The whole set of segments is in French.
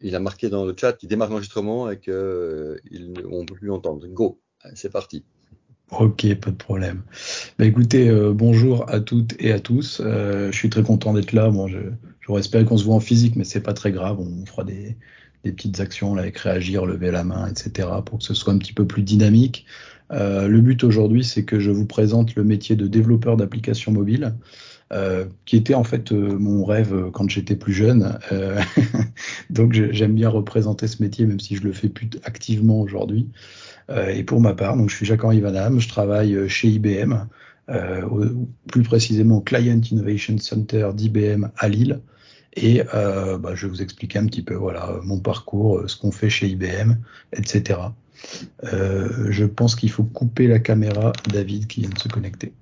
il a marqué dans le chat qu'il démarre l'enregistrement et qu'on ne peut plus l'entendre. Go, c'est parti. Ok, pas de problème. Bah, écoutez, euh, bonjour à toutes et à tous. Euh, je suis très content d'être là. Bon, j'aurais espéré qu'on se voit en physique, mais c'est pas très grave. On fera des, des, petites actions là, avec réagir, lever la main, etc., pour que ce soit un petit peu plus dynamique. Euh, le but aujourd'hui, c'est que je vous présente le métier de développeur d'applications mobiles. Euh, qui était en fait euh, mon rêve euh, quand j'étais plus jeune. donc j'aime bien représenter ce métier, même si je le fais plus activement aujourd'hui. et pour ma part, donc je suis Jacques-Henri Vanham, je travaille chez IBM, plus précisément au Client Innovation Center d'IBM à Lille. Et bah, je vais vous expliquer un petit peu voilà mon parcours, ce qu'on fait chez IBM, etc. je pense qu'il faut couper la caméra, David qui vient de se connecter.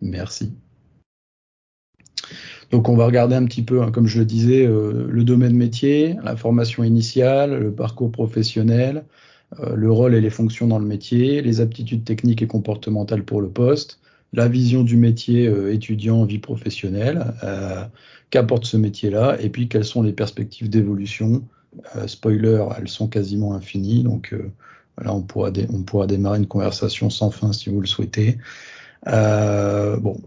Merci. Donc on va regarder un petit peu, hein, comme je le disais, euh, le domaine métier, la formation initiale, le parcours professionnel, euh, le rôle et les fonctions dans le métier, les aptitudes techniques et comportementales pour le poste, la vision du métier euh, étudiant, vie professionnelle, qu'apporte ce métier-là, et puis quelles sont les perspectives d'évolution. spoiler, elles sont quasiment infinies, donc là on pourra, on pourra démarrer une conversation sans fin si vous le souhaitez. Euh, bon,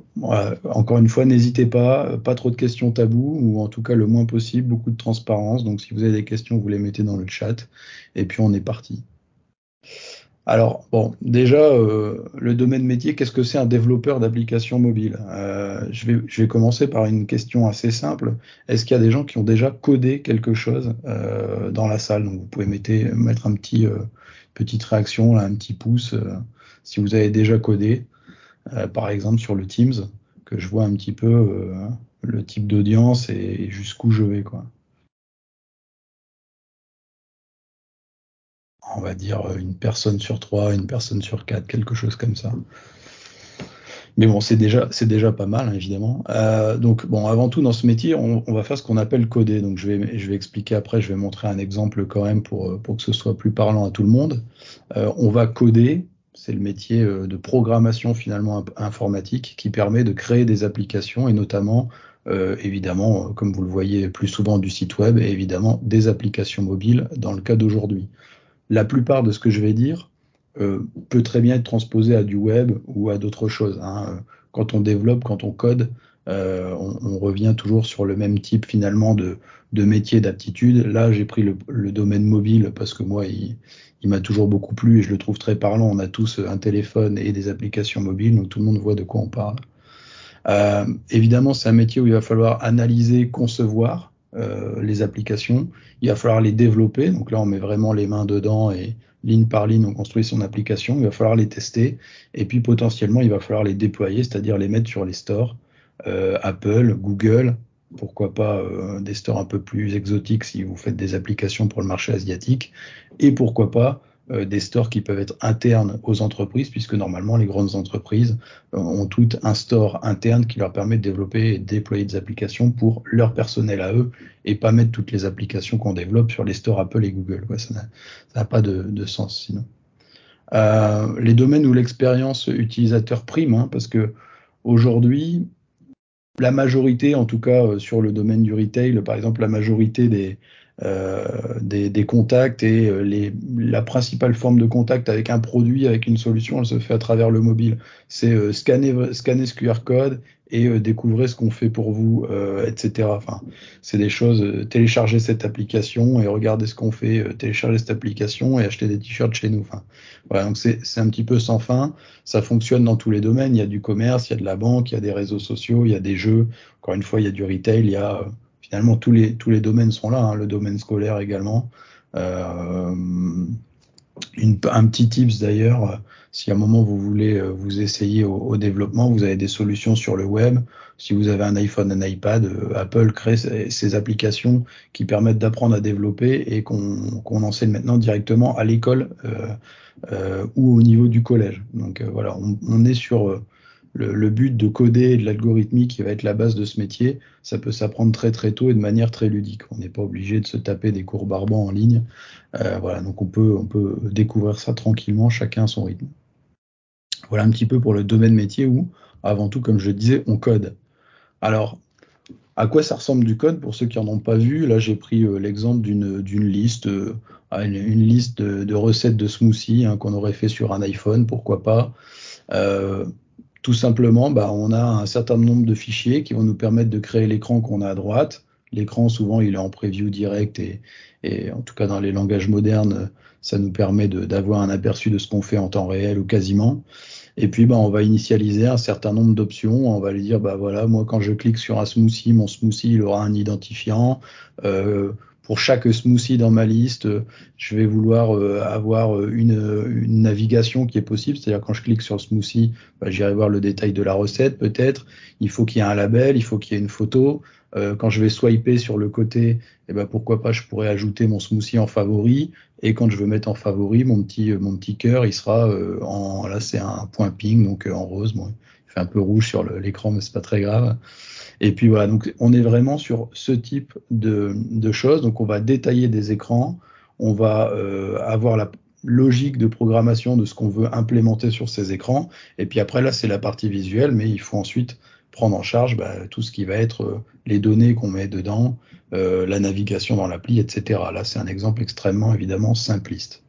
encore une fois, n'hésitez pas, pas trop de questions tabous, ou en tout cas le moins possible, beaucoup de transparence. Donc si vous avez des questions, vous les mettez dans le chat, et puis on est parti. Alors, bon, déjà, euh, le domaine métier, qu'est-ce que c'est un développeur d'applications mobiles? Euh, je, vais, je vais commencer par une question assez simple. Est-ce qu'il y a des gens qui ont déjà codé quelque chose euh, dans la salle? Donc, vous pouvez mettre, mettre un petit euh, petite réaction, là, un petit pouce, euh, si vous avez déjà codé. Euh, par exemple sur le Teams, que je vois un petit peu euh, le type d'audience et, jusqu'où je vais. Quoi. On va dire euh, une personne sur trois, une personne sur quatre, quelque chose comme ça. Mais bon, c'est déjà, c'est déjà pas mal, hein, évidemment. Donc, bon, avant tout, dans ce métier, on, va faire ce qu'on appelle coder. Donc, je vais, je vais expliquer après, je vais montrer un exemple quand même pour, pour que ce soit plus parlant à tout le monde. On va coder c'est le métier euh, de programmation finalement informatique qui permet de créer des applications et notamment, euh, évidemment, euh, comme vous le voyez plus souvent du site web, et évidemment des applications mobiles dans le cas d'aujourd'hui. La plupart de ce que je vais dire peut très bien être transposé à du web ou à d'autres choses. Hein. Quand on développe, quand on code, on, revient toujours sur le même type finalement de, métier d'aptitude. Là, j'ai pris le, le, domaine mobile parce que moi, il, il m'a toujours beaucoup plu et je le trouve très parlant. On a tous un téléphone et des applications mobiles, donc tout le monde voit de quoi on parle. Euh, évidemment, c'est un métier où il va falloir analyser, concevoir euh, les applications. Il va falloir les développer. Donc là, on met vraiment les mains dedans et ligne par ligne, on construit son application. Il va falloir les tester et puis potentiellement, il va falloir les déployer, c'est-à-dire les mettre sur les stores euh, Apple, Google, pourquoi pas euh, des stores un peu plus exotiques si vous faites des applications pour le marché asiatique, et pourquoi pas euh, des stores qui peuvent être internes aux entreprises, puisque normalement les grandes entreprises euh, ont toutes un store interne qui leur permet de développer et de déployer des applications pour leur personnel à eux, et pas mettre toutes les applications qu'on développe sur les stores Apple et Google. ça n'a pas de, sens sinon. Les domaines où l'expérience utilisateur prime, hein, parce que aujourd'hui, la majorité, en tout cas euh, sur le domaine du retail, par exemple, la majorité des, des, des, contacts et euh, les, la principale forme de contact avec un produit, avec une solution, elle se fait à travers le mobile. C'est euh, scanner, scanner ce QR code et euh, découvrir ce qu'on fait pour vous, euh, etc. Enfin, c'est des choses. télécharger cette application et regarder ce qu'on fait. télécharger cette application et acheter des t-shirts chez nous. Enfin, voilà. Donc c'est un petit peu sans fin. Ça fonctionne dans tous les domaines. Il y a du commerce, il y a de la banque, il y a des réseaux sociaux, il y a des jeux. Encore une fois, il y a du retail, il y a finalement tous les tous les domaines sont là, hein, le domaine scolaire également. Euh, un petit tips d'ailleurs, si à un moment vous voulez euh, vous essayer au, développement, vous avez des solutions sur le web. Si vous avez un iPhone, un iPad, euh, Apple crée ces, applications qui permettent d'apprendre à développer et qu'on qu'on enseigne maintenant directement à l'école ou au niveau du collège. Donc voilà, on, est sur le, but de coder de l'algorithmique qui va être la base de ce métier, ça peut s'apprendre très très tôt et de manière très ludique. On n'est pas obligé de se taper des cours barbants en ligne. Euh, voilà, donc on peut, on peut découvrir ça tranquillement, chacun à son rythme. Voilà un petit peu pour le domaine métier où, avant tout, comme je disais, on code. Alors, à quoi ça ressemble du code pour ceux qui en ont pas vu? Là, j'ai pris l'exemple d'une liste, une, liste de, recettes de smoothie hein, qu'on aurait fait sur un iPhone, pourquoi pas. Tout simplement, bah, on a un certain nombre de fichiers qui vont nous permettre de créer l'écran qu'on a à droite. L'écran, souvent, il est en preview direct et, en tout cas dans les langages modernes, ça nous permet d'avoir un aperçu de ce qu'on fait en temps réel ou quasiment. Et puis, bah, on va initialiser un certain nombre d'options. On va lui dire, bah voilà, moi, quand je clique sur un smoothie, mon smoothie, il aura un identifiant. Euh, pour chaque smoothie dans ma liste, je vais vouloir euh, avoir une, une, navigation qui est possible. C'est-à-dire quand je clique sur le smoothie, bah, j'irai voir le détail de la recette peut-être. Il faut qu'il y ait un label, il faut qu'il y ait une photo. Euh, quand je vais swiper sur le côté, eh ben pourquoi pas, je pourrais ajouter mon smoothie en favori. Et quand je veux mettre en favori, mon petit mon petit cœur, il sera euh, en là c'est un point ping donc en rose. Bon, il fait un peu rouge sur l'écran, mais c'est pas très grave. Et puis voilà, donc on est vraiment sur ce type de, choses. Donc on va détailler des écrans, on va euh, avoir la logique de programmation de ce qu'on veut implémenter sur ces écrans. Et puis après là, c'est la partie visuelle, mais il faut ensuite prendre en charge bah, tout ce qui va être euh, les données qu'on met dedans, euh, la navigation dans l'appli, etc. Là, c'est un exemple extrêmement évidemment simpliste.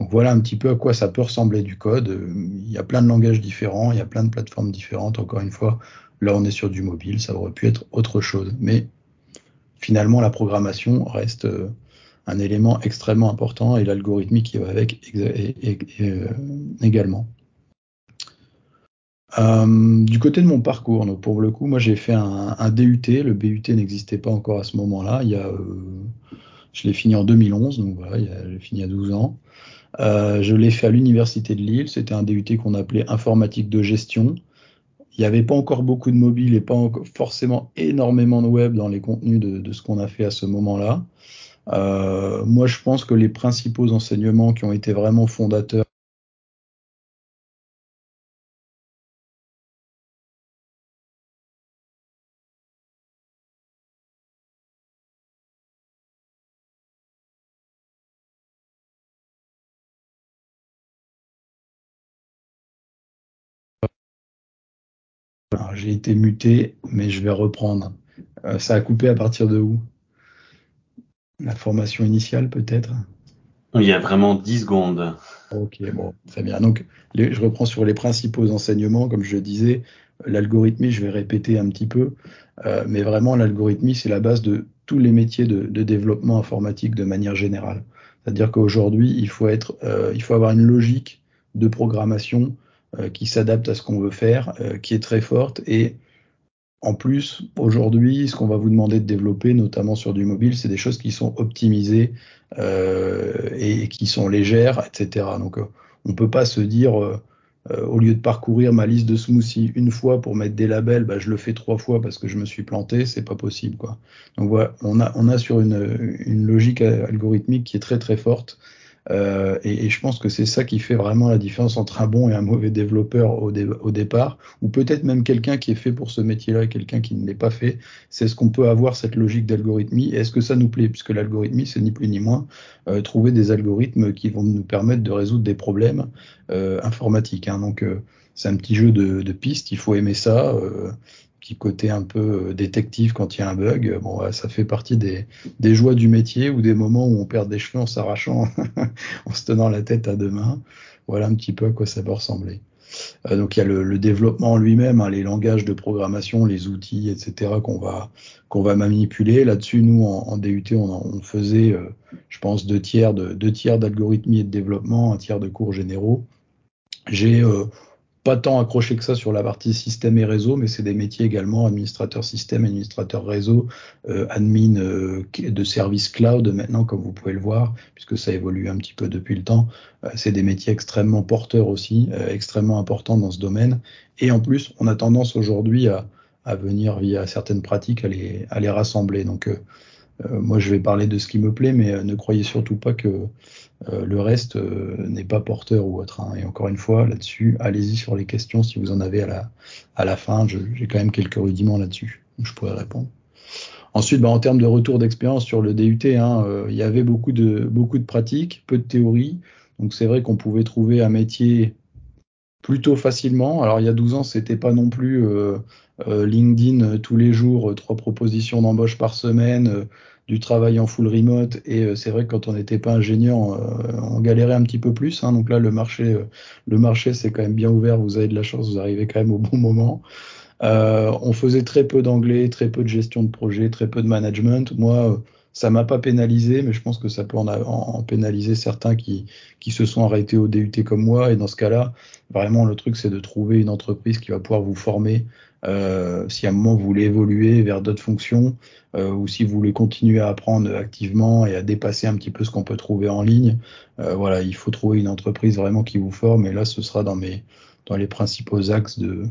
Donc voilà un petit peu à quoi ça peut ressembler du code. Il y a plein de langages différents, il y a plein de plateformes différentes. Encore une fois, Là, on est sur du mobile, ça aurait pu être autre chose. Mais finalement, la programmation reste euh, un élément extrêmement important et l'algorithmique qui va avec euh, également. Euh, du côté de mon parcours, pour le coup, moi j'ai fait un, DUT. Le BUT n'existait pas encore à ce moment-là. Il y a, je l'ai fini en 2011, donc voilà, j'ai fini à 12 ans. je l'ai fait à l'université de Lille. C'était un DUT qu'on appelait informatique de gestion. Il n'y avait pas encore beaucoup de mobile et pas forcément énormément de web dans les contenus de, ce qu'on a fait à ce moment-là. Euh, moi, je pense que les principaux enseignements qui ont été vraiment fondateurs j'ai été muté, mais je vais reprendre. Euh, ça a coupé à partir de où? La formation initiale, peut-être? Il y a vraiment 10 secondes. Ok, bon, très bien. Donc, je reprends sur les principaux enseignements. Comme je disais, l'algorithmie, je vais répéter un petit peu, euh, mais vraiment, l'algorithmie, c'est la base de tous les métiers de, développement informatique de manière générale. C'est-à-dire qu'aujourd'hui, il faut être, euh, il faut avoir une logique de programmation qui s'adapte à ce qu'on veut faire, euh, qui est très forte. Et en plus, aujourd'hui, ce qu'on va vous demander de développer, notamment sur du mobile, c'est des choses qui sont optimisées euh, et, qui sont légères, etc. Donc, on ne peut pas se dire, au lieu de parcourir ma liste de smoothies une fois pour mettre des labels, bah, je le fais trois fois parce que je me suis planté, c'est pas possible. Quoi. Donc voilà, on a, on a sur une, une logique algorithmique qui est très très forte euh, et, je pense que c'est ça qui fait vraiment la différence entre un bon et un mauvais développeur au, au départ, ou peut-être même quelqu'un qui est fait pour ce métier-là et quelqu'un qui ne l'est pas fait. C'est ce qu'on peut avoir cette logique d'algorithmie. Est-ce que ça nous plaît? Puisque l'algorithmie, c'est ni plus ni moins euh, trouver des algorithmes qui vont nous permettre de résoudre des problèmes euh, informatiques. Hein. Donc euh, c'est un petit jeu de, de pistes. Il faut aimer ça. Euh, côté un peu euh, détective quand il y a un bug. Bon, ça fait partie des, joies du métier ou des moments où on perd des cheveux en s'arrachant, en se tenant la tête à deux mains. Voilà un petit peu à quoi ça peut ressembler. Euh, donc il y a le, développement lui-même, hein, les langages de programmation, les outils, etc. qu'on va qu'on va manipuler. Là-dessus, nous en, DUT, on, on faisait, euh, je pense, deux tiers de deux tiers d'algorithmie et de développement, un tiers de cours généraux. J'ai euh, pas tant accroché que ça sur la partie système et réseau, mais c'est des métiers également, administrateur système, administrateur réseau, euh, admin euh, de service cloud maintenant, comme vous pouvez le voir, puisque ça évolue un petit peu depuis le temps. Euh, c'est des métiers extrêmement porteurs aussi, extrêmement importants dans ce domaine. Et en plus, on a tendance aujourd'hui à, venir via certaines pratiques à les, rassembler. Donc moi, je vais parler de ce qui me plaît, mais ne croyez surtout pas que le reste euh, n'est pas porteur ou autre. Hein. Et encore une fois, là-dessus, allez-y sur les questions si vous en avez à la, à la fin. J'ai quand même quelques rudiments là-dessus. Je pourrais répondre. Ensuite, bah, en termes de retour d'expérience sur le DUT, hein, euh, il y avait beaucoup de, beaucoup de pratiques, peu de théorie. Donc c'est vrai qu'on pouvait trouver un métier plutôt facilement. Alors il y a 12 ans, c'était pas non plus LinkedIn tous les jours, trois propositions d'embauche par semaine, du travail en full remote. Et c'est vrai que quand on n'était pas ingénieur, on galérait un petit peu plus. Hein. donc là, le marché, le marché, c'est quand même bien ouvert. Vous avez de la chance, vous arrivez quand même au bon moment. Euh, on faisait très peu d'anglais, très peu de gestion de projet, très peu de management. Moi, ça m'a pas pénalisé, mais je pense que ça peut en, pénaliser certains qui, qui se sont arrêtés au DUT comme moi. Et dans ce cas-là, vraiment, le truc, c'est de trouver une entreprise qui va pouvoir vous former euh, si à un moment vous voulez évoluer vers d'autres fonctions euh, ou si vous voulez continuer à apprendre activement et à dépasser un petit peu ce qu'on peut trouver en ligne. Euh, voilà, il faut trouver une entreprise vraiment qui vous forme. Et là, ce sera dans mes dans les principaux axes de,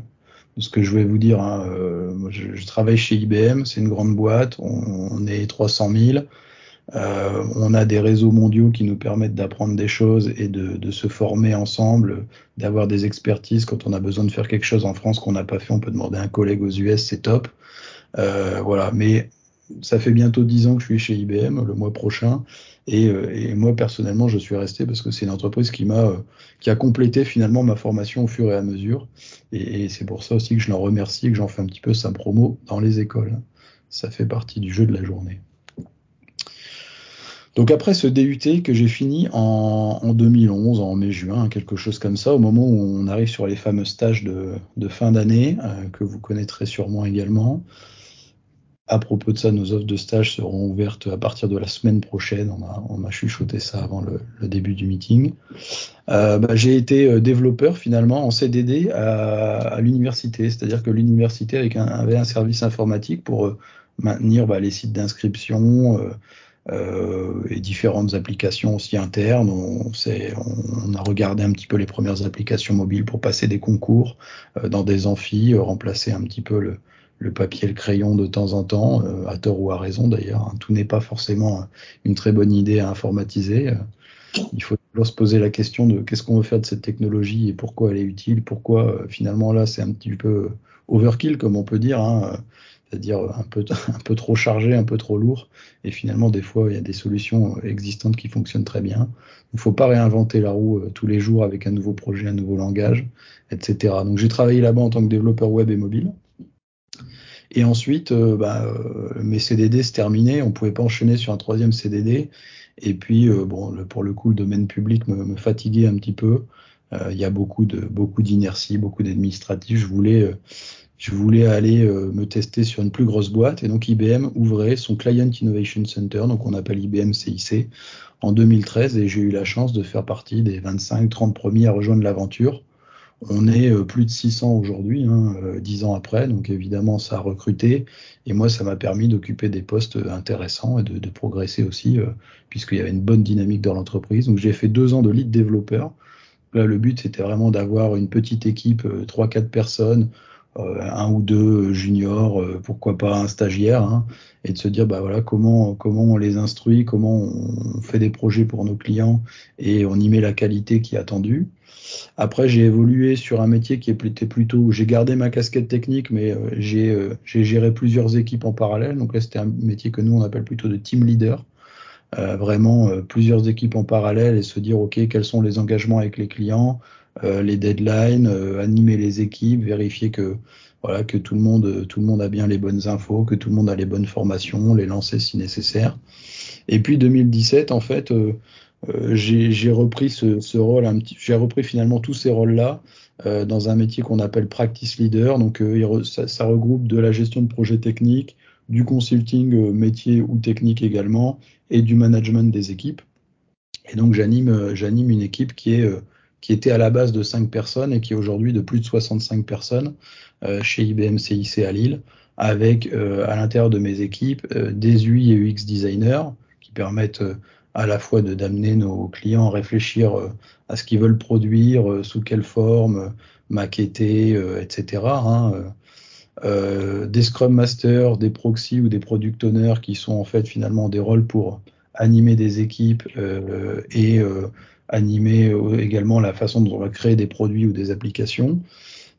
ce que je vais vous dire. Hein, euh, je, travaille chez IBM, c'est une grande boîte, on, est 300 000. Euh, on a des réseaux mondiaux qui nous permettent d'apprendre des choses et de, se former ensemble, d'avoir des expertises quand on a besoin de faire quelque chose en France qu'on n'a pas fait. On peut demander à un collègue aux US, c'est top. Euh, voilà, mais ça fait bientôt 10 ans que je suis chez IBM, le mois prochain, euh, et, moi, personnellement, je suis resté parce que c'est une entreprise qui m'a, euh, qui a complété finalement ma formation au fur et à mesure. Et, c'est pour ça aussi que je l'en remercie, que j'en fais un petit peu sa promo dans les écoles. Ça fait partie du jeu de la journée. Donc après ce DUT que j'ai fini en, 2011, en mai-juin, quelque chose comme ça, au moment où on arrive sur les fameux stages de, fin d'année, euh, que vous connaîtrez sûrement également, à propos de ça, nos offres de stage seront ouvertes à partir de la semaine prochaine. On m'a chuchoté ça avant le, début du meeting. Euh, bah, j'ai été euh, développeur finalement en CDD à, l'université, c'est-à-dire que l'université avait un service informatique pour maintenir bah, les sites d'inscription et différentes applications aussi internes. On, on, a regardé un petit peu les premières applications mobiles pour passer des concours dans des amphis, remplacer un petit peu le, le papier et le crayon de temps en temps, euh, à tort ou à raison d'ailleurs. Hein. Tout n'est pas forcément une très bonne idée à informatiser. Il faut se poser la question de qu'est-ce qu'on veut faire de cette technologie et pourquoi elle est utile, pourquoi euh, finalement là c'est un petit peu overkill comme on peut dire, hein. C'est-à-dire un peu, un peu trop chargé, un peu trop lourd, et finalement des fois il y a des solutions existantes qui fonctionnent très bien. Il ne faut pas réinventer la roue euh, tous les jours avec un nouveau projet, un nouveau langage, etc. Donc j'ai travaillé là-bas en tant que développeur web et mobile. Et ensuite, euh, bah, euh, mes CDD se terminaient, on pouvait pas enchaîner sur un troisième CDD. Et puis, bon, pour le coup, le domaine public me, me fatiguait un petit peu. Il y a beaucoup de beaucoup d'inertie, beaucoup d'administratifs. Je voulais je voulais aller me tester sur une plus grosse boîte et donc IBM ouvrait son Client Innovation Center, donc on appelle IBM CIC, en 2013 et j'ai eu la chance de faire partie des 25-30 premiers à rejoindre l'aventure. On est euh, plus de 600 aujourd'hui, hein, 10 euh, ans après, donc évidemment ça a recruté. Et moi, ça m'a permis d'occuper des postes intéressants et de, progresser aussi, euh, puisqu'il y avait une bonne dynamique dans l'entreprise. Donc j'ai fait deux ans de lead développeur. Là, le but, c'était vraiment d'avoir une petite équipe, 3-4 personnes, un ou deux juniors, pourquoi pas un stagiaire, hein, et de se dire bah voilà comment comment on les instruit, comment on fait des projets pour nos clients et on y met la qualité qui est attendue. Après, j'ai évolué sur un métier qui était plutôt, j'ai gardé ma casquette technique, mais euh, euh, j'ai géré plusieurs équipes en parallèle. Donc là, c'était un métier que nous, on appelle plutôt de team leader. Euh, vraiment plusieurs équipes en parallèle et se dire, OK, quels sont les engagements avec les clients, les deadlines, animer les équipes, vérifier que voilà que tout le monde tout le monde a bien les bonnes infos, que tout le monde a les bonnes formations, les lancer si nécessaire. Et puis 2017, en fait, euh, j'ai repris ce, rôle, j'ai repris finalement tous ces rôles-là euh, dans un métier qu'on appelle practice leader. Donc euh, ça, regroupe de la gestion de projets techniques, du consulting métier ou technique également, et du management des équipes. Et donc j'anime j'anime une équipe qui est qui était à la base de 5 personnes et qui est aujourd'hui de plus de 65 personnes chez IBM CIC à Lille, avec à l'intérieur de mes équipes des UI et UX designers qui permettent à la fois d'amener nos clients à réfléchir euh, à ce qu'ils veulent produire, euh, sous quelle forme, euh, maqueter, etc. Hein, des Scrum Masters, des proxys ou des Product Owners qui sont en fait finalement des rôles pour animer des équipes et animer également la façon dont on va créer des produits ou des applications.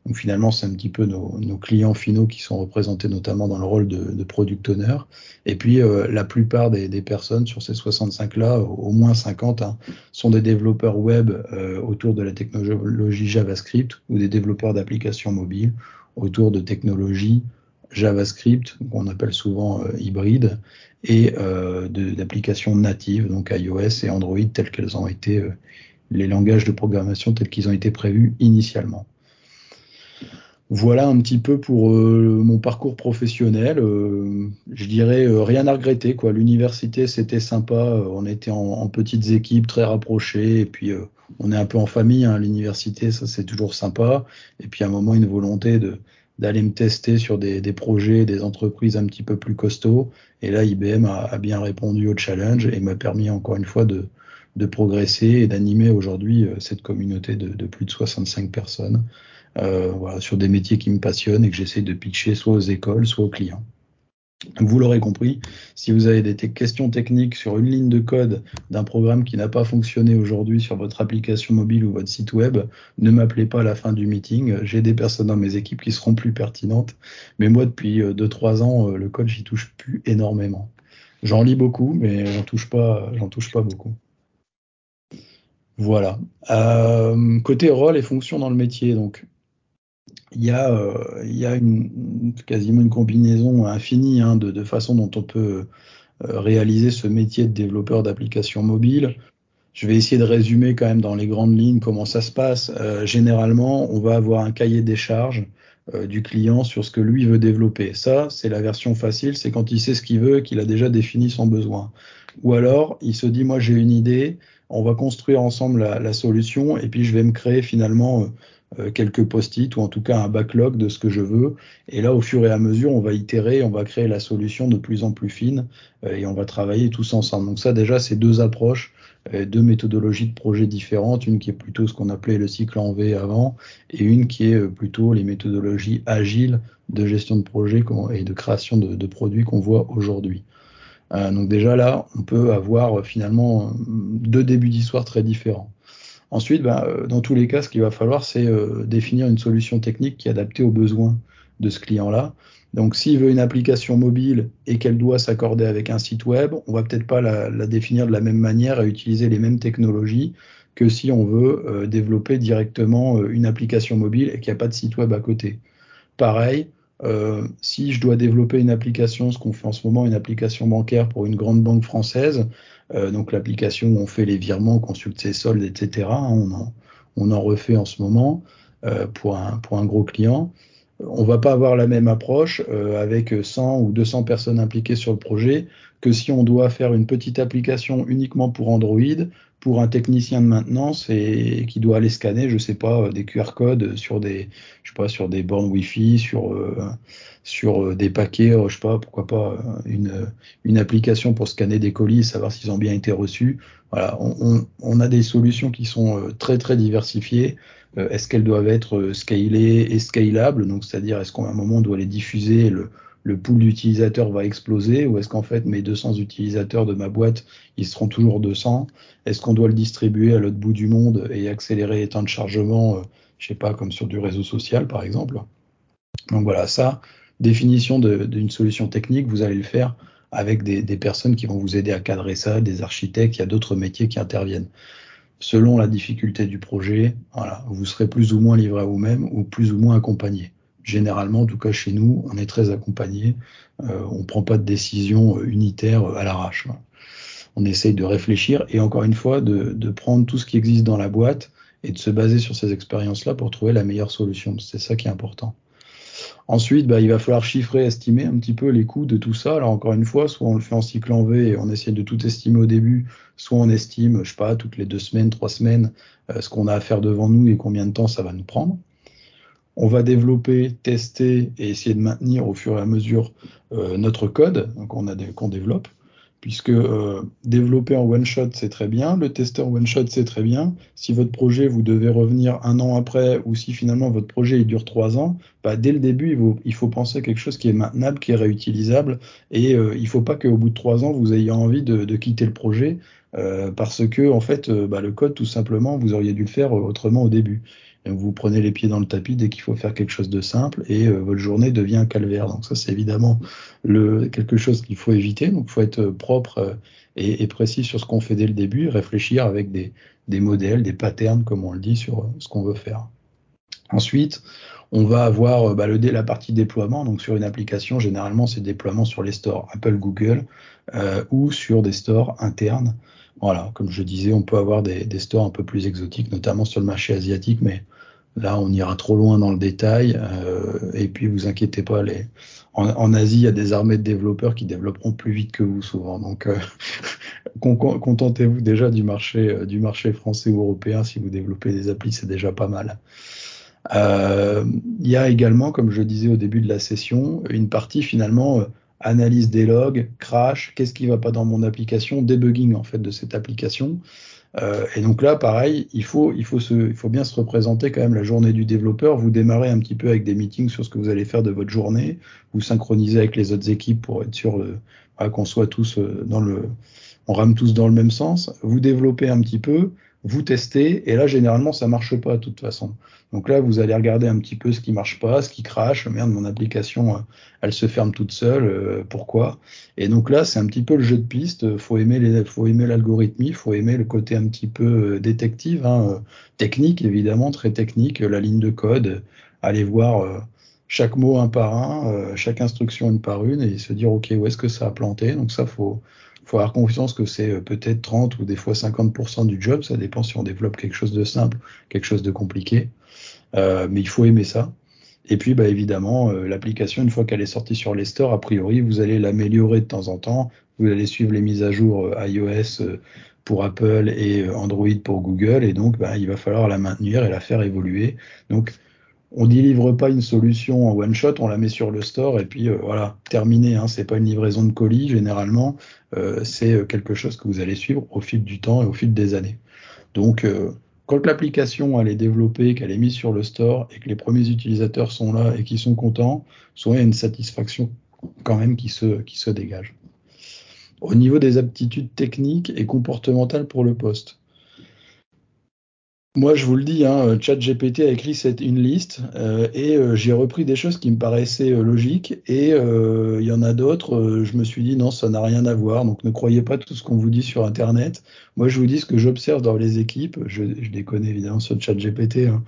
Donc finalement, c'est un petit peu nos, clients finaux qui sont représentés notamment dans le rôle de, product owner. Et puis euh, la plupart des, personnes sur ces 65-là, au moins 50, hein, sont des développeurs web euh, autour de la technologie JavaScript ou des développeurs d'applications mobiles autour de technologies JavaScript, qu'on appelle souvent euh, hybride, et d'applications natives, donc iOS et Android, telles qu'elles ont été les langages de programmation tels qu'ils ont été prévus initialement. Voilà un petit peu pour euh, mon parcours professionnel. Euh, je dirais euh, rien à regretter. L'université, c'était sympa. on était en, petites équipes très rapprochées. Et puis, on est un peu en famille. Hein. L'université, ça, c'est toujours sympa. Et puis, à un moment, une volonté de d'aller me tester sur des, projets, des entreprises un petit peu plus costauds. Et là, IBM a, bien répondu au challenge et m'a permis encore une fois de, progresser et d'animer aujourd'hui cette communauté de, plus de 65 personnes euh, sur des métiers qui me passionnent et que j'essaie de pitcher soit aux écoles, soit aux clients. Vous l'aurez compris, si vous avez des questions techniques sur une ligne de code d'un programme qui n'a pas fonctionné aujourd'hui sur votre application mobile ou votre site web, ne m'appelez pas à la fin du meeting. J'ai des personnes dans mes équipes qui seront plus pertinentes. Mais moi, depuis 2-3 euh, ans, euh, le code, j'y touche plus énormément. J'en lis beaucoup, mais j'en touche pas, beaucoup. Voilà. Euh, côté rôle et fonction dans le métier, donc il y a, euh, il y a une, quasiment une combinaison infinie hein, de, façons dont on peut euh, réaliser ce métier de développeur d'applications mobiles. Je vais essayer de résumer quand même dans les grandes lignes comment ça se passe. Euh, généralement, on va avoir un cahier des charges du client sur ce que lui veut développer. Ça, c'est la version facile, c'est quand il sait ce qu'il veut qu'il a déjà défini son besoin. Ou alors, il se dit, moi j'ai une idée, on va construire ensemble la, solution et puis je vais me créer finalement quelques post-it ou en tout cas un backlog de ce que je veux. Et là, au fur et à mesure, on va itérer, on va créer la solution de plus en plus fine euh, et on va travailler tous ensemble. Donc ça, déjà, c'est deux approches, euh, deux méthodologies de projet différentes. Une qui est plutôt ce qu'on appelait le cycle en V avant et une qui est plutôt les méthodologies agiles de gestion de projet et de création de produits qu'on voit aujourd'hui. donc déjà là, on peut avoir finalement deux débuts d'histoire très différents. Ensuite, ben, euh, dans tous les cas, ce qu'il va falloir, c'est euh, définir une solution technique qui est adaptée aux besoins de ce client-là. Donc, s'il veut une application mobile et qu'elle doit s'accorder avec un site web, on va peut-être pas la, définir de la même manière et utiliser les mêmes technologies que si on veut euh, développer directement une application mobile et qu'il n'y a pas de site web à côté. Pareil, si je dois développer une application, ce qu'on fait en ce moment, une application bancaire pour une grande banque française, euh, donc l'application où on fait les virements, consulte ses soldes, etc. Hein, on, en, on en refait en ce moment euh, pour, un, pour un gros client. On va pas avoir la même approche euh, avec 100 ou 200 personnes impliquées sur le projet que si on doit faire une petite application uniquement pour Android, pour un technicien de maintenance et qui doit aller scanner, je sais pas, des QR codes sur des, je sais pas, sur des bornes Wi-Fi, sur sur euh, des paquets, euh, je sais pas, pourquoi pas euh, une, une application pour scanner des colis, savoir s'ils ont bien été reçus. Voilà, on, on, a des solutions qui sont très très diversifiées. Est-ce qu'elles doivent être scalées et scalables? Donc, c'est-à-dire, est-ce qu'à un moment on doit les diffuser le, le pool d'utilisateurs va exploser? Ou est-ce qu'en fait mes 200 utilisateurs de ma boîte ils seront toujours 200 Est-ce qu'on doit le distribuer à l'autre bout du monde et accélérer les temps de chargement, je sais pas, comme sur du réseau social par exemple? Donc voilà, ça, définition d'une solution technique, vous allez le faire avec des, personnes qui vont vous aider à cadrer ça, des architectes, il y a d'autres métiers qui interviennent. Selon la difficulté du projet, voilà, vous serez plus ou moins livré à vous-même ou plus ou moins accompagné. Généralement, en tout cas chez nous, on est très accompagné. Euh, on ne prend pas de décision unitaire à l'arrache. On essaye de réfléchir et encore une fois de, de prendre tout ce qui existe dans la boîte et de se baser sur ces expériences-là pour trouver la meilleure solution. C'est ça qui est important. Ensuite, bah, il va falloir chiffrer, estimer un petit peu les coûts de tout ça. Alors encore une fois, soit on le fait en cycle en V et on essaie de tout estimer au début, soit on estime, je sais pas, toutes les deux semaines, trois semaines, euh, ce qu'on a à faire devant nous et combien de temps ça va nous prendre. On va développer, tester et essayer de maintenir au fur et à mesure euh, notre code qu'on développe puisque euh, développer en one shot c'est très bien, le tester en one shot c'est très bien. Si votre projet vous devez revenir un an après ou si finalement votre projet il dure trois ans, bah, dès le début il faut, penser à quelque chose qui est maintenable, qui est réutilisable et euh, il faut pas qu'au bout de trois ans vous ayez envie de, de quitter le projet euh, parce que en fait bah, le code tout simplement vous auriez dû le faire autrement au début. Vous prenez les pieds dans le tapis dès qu'il faut faire quelque chose de simple et votre journée devient un calvaire. Donc ça, c'est évidemment le, quelque chose qu'il faut éviter. Donc il faut être propre et, précis sur ce qu'on fait dès le début, réfléchir avec des, des modèles, des patterns, comme on le dit, sur ce qu'on veut faire. Ensuite, on va avoir bah, le, la partie déploiement. Donc sur une application, généralement, c'est déploiement sur les stores Apple, Google euh, ou sur des stores internes. Voilà, comme je disais, on peut avoir des, des, stores un peu plus exotiques, notamment sur le marché asiatique, mais là, on ira trop loin dans le détail. Euh, et puis, vous inquiétez pas, les, en, Asie, il y a des armées de développeurs qui développeront plus vite que vous souvent. Donc, euh, contentez-vous déjà du marché, euh, du marché français ou européen. Si vous développez des applis, c'est déjà pas mal. Il y a également, comme je disais au début de la session, une partie finalement analyse des logs, crash, qu'est-ce qui va pas dans mon application, debugging en fait de cette application. Euh, et donc là, pareil, il faut, il, faut se, il faut bien se représenter quand même la journée du développeur. Vous démarrez un petit peu avec des meetings sur ce que vous allez faire de votre journée. Vous synchronisez avec les autres équipes pour être sûr qu'on soit tous euh, dans le, on rame tous dans le même sens. Vous développez un petit peu vous testez, et là, généralement, ça marche pas de toute façon. Donc là, vous allez regarder un petit peu ce qui marche pas, ce qui crache. Merde, mon application, euh, elle se ferme toute seule. Euh, pourquoi? Et donc là, c'est un petit peu le jeu de piste. Faut aimer les, faut aimer l'algorithmie, faut aimer le côté un petit peu euh, détective, hein, technique évidemment, très technique, la ligne de code. Aller voir chaque mot un par un, chaque instruction une par une, et se dire ok, où est-ce que ça a planté? Donc ça, faut faut avoir confiance que c'est euh, peut-être 30 ou des fois 50% du job. Ça dépend si on développe quelque chose de simple, quelque chose de compliqué. Euh, mais il faut aimer ça. Et puis, bah, évidemment, euh, l'application, une fois qu'elle est sortie sur les stores, a priori, vous allez l'améliorer de temps en temps. Vous allez suivre les mises à jour iOS pour Apple et Android pour Google. Et donc, bah, il va falloir la maintenir et la faire évoluer. Donc, on délivre pas une solution en one shot, on la met sur le store et puis euh, voilà, terminé. Hein, c'est pas une livraison de colis généralement, euh, c'est euh, quelque chose que vous allez suivre au fil du temps et au fil des années. Donc quand l'application elle est développée, qu'elle est mise sur le store et que les premiers utilisateurs sont là et qui sont contents, soit il y a une satisfaction quand même qui se, qui se dégage. Au niveau des aptitudes techniques et comportementales pour le poste, moi, je vous le dis, hein, ChatGPT a écrit cette, une liste euh, et euh, j'ai repris des choses qui me paraissaient euh, logiques et il y en a d'autres. je me suis dit non, ça n'a rien à voir. Donc, ne croyez pas tout ce qu'on vous dit sur Internet. Moi, je vous dis ce que j'observe dans les équipes. Je, je connais évidemment sur ChatGPT. Hein.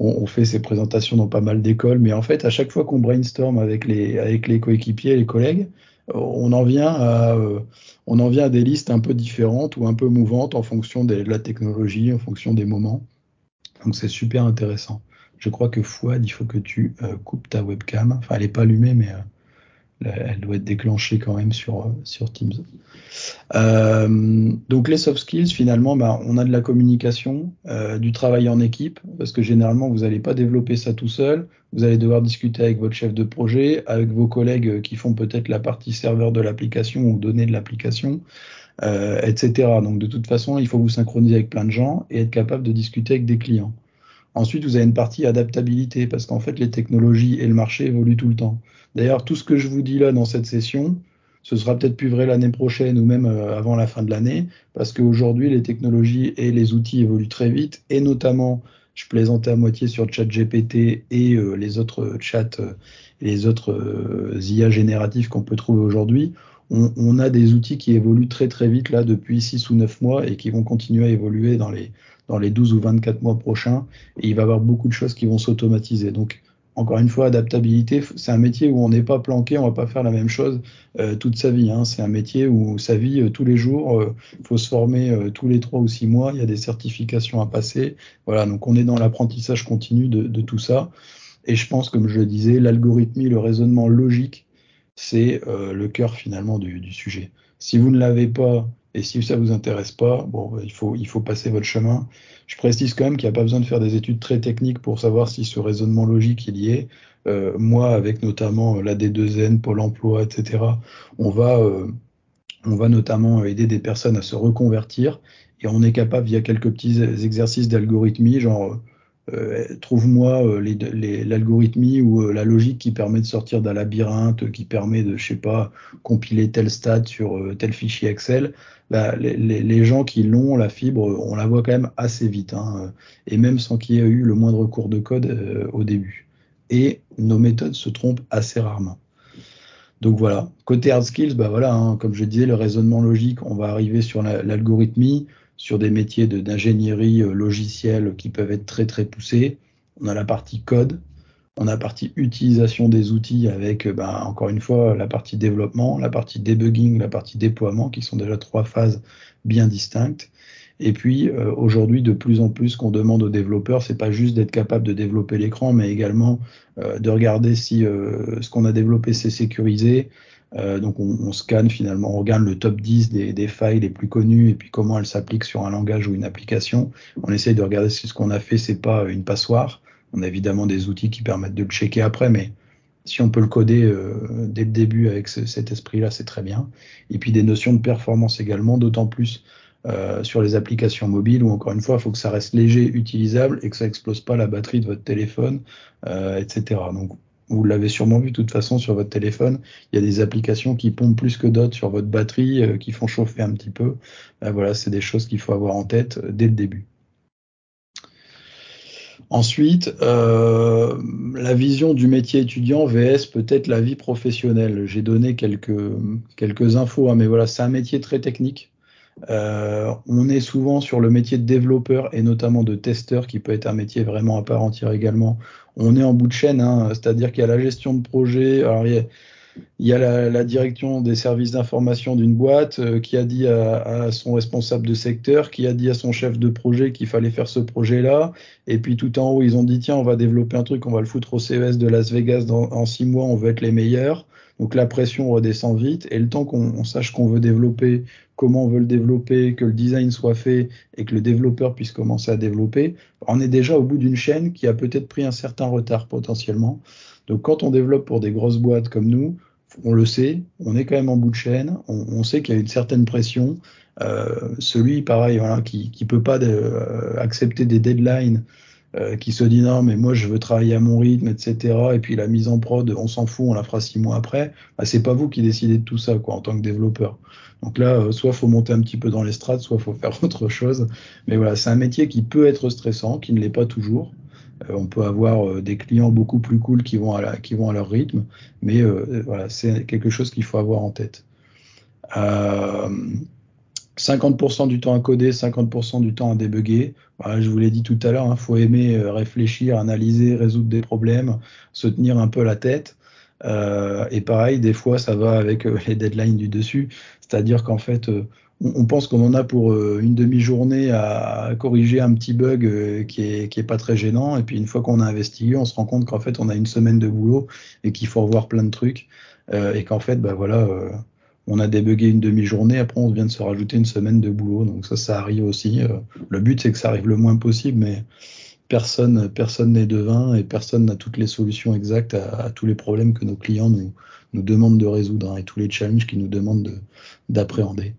On, on, fait ces présentations dans pas mal d'écoles, mais en fait, à chaque fois qu'on brainstorm avec les avec les coéquipiers, les collègues, on en vient à euh, on en vient à des listes un peu différentes ou un peu mouvantes en fonction de la technologie, en fonction des moments. Donc c'est super intéressant. Je crois que Fouad, il faut que tu euh, coupes ta webcam. Enfin, elle n'est pas allumée, mais euh, elle doit être déclenchée quand même sur, sur Teams. Euh, donc les soft skills, finalement, bah, on a de la communication, euh, du travail en équipe, parce que généralement, vous n'allez pas développer ça tout seul. Vous allez devoir discuter avec votre chef de projet, avec vos collègues qui font peut-être la partie serveur de l'application ou données de l'application, euh, etc. Donc de toute façon, il faut vous synchroniser avec plein de gens et être capable de discuter avec des clients. Ensuite, vous avez une partie adaptabilité, parce qu'en fait, les technologies et le marché évoluent tout le temps. D'ailleurs, tout ce que je vous dis là dans cette session, ce sera peut-être plus vrai l'année prochaine ou même euh, avant la fin de l'année, parce qu'aujourd'hui, les technologies et les outils évoluent très vite, et notamment, je plaisantais à moitié sur ChatGPT et euh, les autres chats, euh, les autres IA génératifs qu'on peut trouver aujourd'hui. On, a des outils qui évoluent très très vite là depuis 6 ou 9 mois et qui vont continuer à évoluer dans les dans les 12 ou 24 mois prochains et il va y avoir beaucoup de choses qui vont s'automatiser. Donc, encore une fois, adaptabilité, c'est un métier où on n'est pas planqué, on va pas faire la même chose euh, toute sa vie. Hein. C'est un métier où sa vie euh, tous les jours, il euh, faut se former tous les trois ou six mois, il y a des certifications à passer. Voilà, donc on est dans l'apprentissage continu de, de, tout ça. Et je pense, comme je le disais, l'algorithmie, le raisonnement logique, c'est le cœur finalement du, sujet. Si vous ne l'avez pas et si ça vous intéresse pas, bon, bah, il faut, passer votre chemin. Je précise quand même qu'il n'y a pas besoin de faire des études très techniques pour savoir si ce raisonnement logique il y est. Euh, moi, avec notamment euh, la D2N, Pôle Emploi, etc., on va, euh, on va notamment aider des personnes à se reconvertir et on est capable via quelques petits exercices d'algorithmie, genre euh, trouve-moi euh, l'algorithmie ou euh, la logique qui permet de sortir d'un labyrinthe, qui permet de, je sais pas, compiler tel stade sur tel fichier Excel. Bah, les, gens qui l'ont, la fibre, on la voit quand même assez vite, hein, et même sans qu'il y ait eu le moindre cours de code au début. Et nos méthodes se trompent assez rarement. Donc voilà. Côté hard skills, bah voilà, hein, comme je disais, le raisonnement logique, on va arriver sur l'algorithmie sur des métiers d'ingénierie euh, logicielle qui peuvent être très très poussés. On a la partie code, on a la partie utilisation des outils avec, euh, ben, encore une fois, la partie développement, la partie debugging, la partie déploiement, qui sont déjà trois phases bien distinctes. Et puis euh, aujourd'hui, de plus en plus, qu'on demande aux développeurs, c'est pas juste d'être capable de développer l'écran, mais également de regarder si ce qu'on a développé c'est sécurisé, euh, donc on, scanne finalement, on regarde le top 10 des, failles les plus connues et puis comment elles s'appliquent sur un langage ou une application. On essaye de regarder si ce qu'on a fait c'est pas une passoire. On a évidemment des outils qui permettent de le checker après, mais si on peut le coder euh, dès le début avec cet esprit-là, c'est très bien. Et puis des notions de performance également, d'autant plus euh, sur les applications mobiles où encore une fois, il faut que ça reste léger, utilisable et que ça explose pas la batterie de votre téléphone, etc. Donc vous l'avez sûrement vu de toute façon sur votre téléphone, il y a des applications qui pompent plus que d'autres sur votre batterie, euh, qui font chauffer un petit peu. Ben voilà, c'est des choses qu'il faut avoir en tête euh, dès le début. Ensuite, euh, la vision du métier étudiant VS peut-être la vie professionnelle. J'ai donné quelques, quelques infos, hein, mais voilà, c'est un métier très technique. On est souvent sur le métier de développeur et notamment de testeur, qui peut être un métier vraiment à part entière également, on est en bout de chaîne, hein, c'est-à-dire qu'il y a la gestion de projet. Alors il y a, la, direction des services d'information d'une boîte euh, qui a dit à, son responsable de secteur, qui a dit à son chef de projet qu'il fallait faire ce projet-là. Et puis tout en haut, ils ont dit tiens, on va développer un truc, on va le foutre au CES de Las Vegas en six mois, on veut être les meilleurs. Donc la pression redescend vite et le temps qu'on sache qu'on veut développer, comment on veut le développer, que le design soit fait et que le développeur puisse commencer à développer, on est déjà au bout d'une chaîne qui a peut-être pris un certain retard potentiellement. Donc quand on développe pour des grosses boîtes comme nous, on le sait, on est quand même en bout de chaîne, on, sait qu'il y a une certaine pression. Euh, celui, pareil, voilà, qui ne peut pas euh, accepter des deadlines euh, qui se dit non mais moi je veux travailler à mon rythme etc et puis la mise en prod on s'en fout on la fera six mois après. Bah, c'est pas vous qui décidez de tout ça quoi en tant que développeur. Donc là euh, soit faut monter un petit peu dans les strates soit faut faire autre chose. Mais voilà c'est un métier qui peut être stressant qui ne l'est pas toujours. Euh, on peut avoir des clients beaucoup plus cool qui vont à, qui vont à leur rythme. Mais voilà c'est quelque chose qu'il faut avoir en tête 50% du temps à coder, 50% du temps à débugger. je vous l'ai dit tout à l'heure, il hein, faut aimer euh, réfléchir, analyser, résoudre des problèmes, se tenir un peu la tête. Euh, et pareil, des fois, ça va avec euh, les deadlines du dessus. C'est-à-dire qu'en fait, on, pense qu'on en a pour une demi-journée à, corriger un petit bug qui, est, qui est pas très gênant. Et puis une fois qu'on a investigué, on se rend compte qu'en fait, on a une semaine de boulot et qu'il faut revoir plein de trucs. et qu'en fait, bah voilà on a débugué une demi-journée, après on vient de se rajouter une semaine de boulot. Donc ça, ça arrive aussi. Euh, le but, c'est que ça arrive le moins possible, mais personne personne n'est devin et personne n'a toutes les solutions exactes à, tous les problèmes que nos clients nous, demandent de résoudre hein, et tous les challenges qu'ils nous demandent d'appréhender.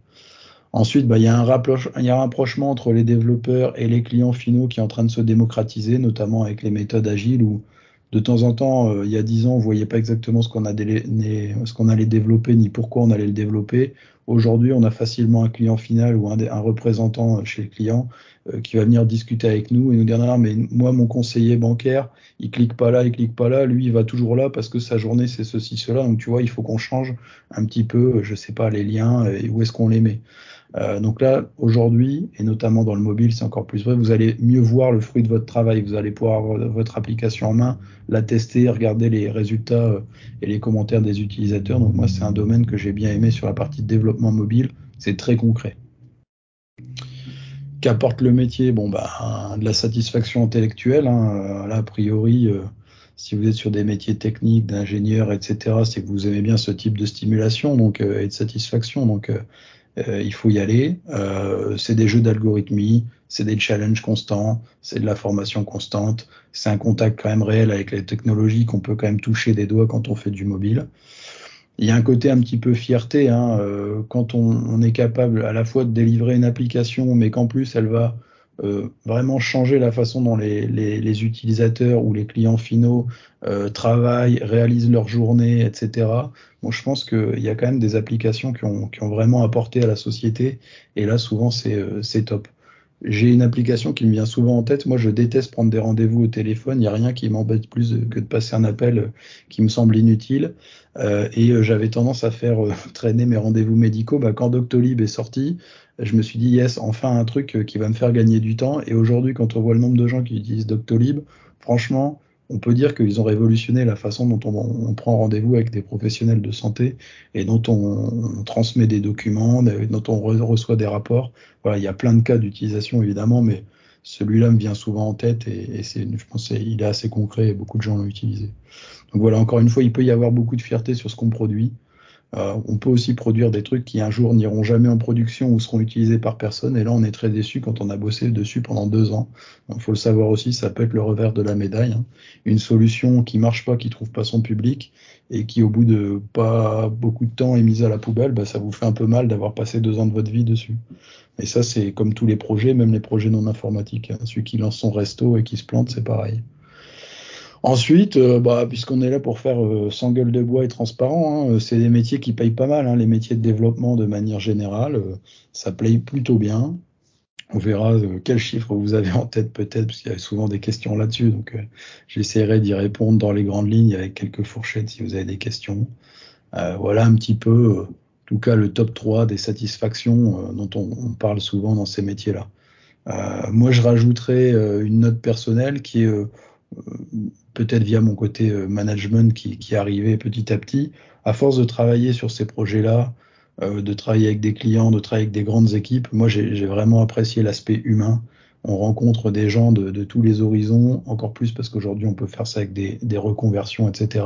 Ensuite, bah, il, y a un il y a un rapprochement entre les développeurs et les clients finaux qui est en train de se démocratiser, notamment avec les méthodes agiles où de temps en temps, euh, il y a dix ans, on voyait pas exactement ce qu'on allait développer ni pourquoi on allait le développer. Aujourd'hui, on a facilement un client final ou un, représentant chez le client euh, qui va venir discuter avec nous et nous dire non, mais moi, mon conseiller bancaire, il clique pas là, il clique pas là, lui, il va toujours là parce que sa journée, c'est ceci, cela. Donc, tu vois, il faut qu'on change un petit peu, je sais pas, les liens et où est-ce qu'on les met. Euh, donc là, aujourd'hui, et notamment dans le mobile, c'est encore plus vrai, vous allez mieux voir le fruit de votre travail. Vous allez pouvoir avoir votre application en main, la tester, regarder les résultats euh, et les commentaires des utilisateurs. Donc moi, c'est un domaine que j'ai bien aimé sur la partie développement mobile. C'est très concret. Qu'apporte le métier Bon, bah, de la satisfaction intellectuelle. Hein. Euh, là, a priori, si vous êtes sur des métiers techniques, d'ingénieur, etc., c'est que vous aimez bien ce type de stimulation donc, et de satisfaction. Donc, euh, il faut y aller. Euh, c'est des jeux d'algorithmie, c'est des challenges constants, c'est de la formation constante, c'est un contact quand même réel avec les technologies qu'on peut quand même toucher des doigts quand on fait du mobile. Il y a un côté un petit peu fierté hein, euh, quand on, on, est capable à la fois de délivrer une application, mais qu'en plus elle va euh, vraiment changer la façon dont les, les, utilisateurs ou les clients finaux euh, travaillent, réalisent leur journée, etc. Bon, je pense qu'il y a quand même des applications qui ont, qui ont vraiment apporté à la société. Et là, souvent, c'est euh, top. J'ai une application qui me vient souvent en tête. Moi, je déteste prendre des rendez-vous au téléphone. Il n'y a rien qui m'embête plus que de passer un appel qui me semble inutile. Euh, et euh, j'avais tendance à faire euh, traîner mes rendez-vous médicaux. Bah, quand Doctolib est sorti, je me suis dit, yes, enfin un truc qui va me faire gagner du temps. Et aujourd'hui, quand on voit le nombre de gens qui utilisent Doctolib, franchement, on peut dire qu'ils ont révolutionné la façon dont on, prend rendez-vous avec des professionnels de santé et dont on, transmet des documents, dont on reçoit des rapports. Voilà, il y a plein de cas d'utilisation évidemment, mais celui-là me vient souvent en tête et, c'est, je pense qu'il est assez concret et beaucoup de gens l'ont utilisé. Donc voilà, encore une fois, il peut y avoir beaucoup de fierté sur ce qu'on produit. Euh, on peut aussi produire des trucs qui un jour n'iront jamais en production ou seront utilisés par personne. Et là, on est très déçu quand on a bossé dessus pendant deux ans. Il faut le savoir aussi, ça peut être le revers de la médaille. Hein. Une solution qui marche pas, qui trouve pas son public et qui, au bout de pas beaucoup de temps, est mise à la poubelle, bah, ça vous fait un peu mal d'avoir passé deux ans de votre vie dessus. Et ça, c'est comme tous les projets, même les projets non informatiques. Hein. Celui qui lance son resto et qui se plante, c'est pareil. Ensuite, euh, bah, puisqu'on est là pour faire euh, sans gueule de bois et transparent, hein, euh, c'est des métiers qui payent pas mal, hein, les métiers de développement de manière générale, ça paye plutôt bien. On verra quels chiffres vous avez en tête peut-être, parce qu'il y a souvent des questions là-dessus, donc j'essaierai d'y répondre dans les grandes lignes avec quelques fourchettes si vous avez des questions. voilà un petit peu, en tout cas, le top 3 des satisfactions dont on, on, parle souvent dans ces métiers-là. moi, je rajouterai une note personnelle qui est peut-être via mon côté euh, management qui, qui arrivait petit à petit, à force de travailler sur ces projets-là, euh, de travailler avec des clients, de travailler avec des grandes équipes, moi j'ai vraiment apprécié l'aspect humain. On rencontre des gens de, tous les horizons, encore plus parce qu'aujourd'hui on peut faire ça avec des, reconversions, etc.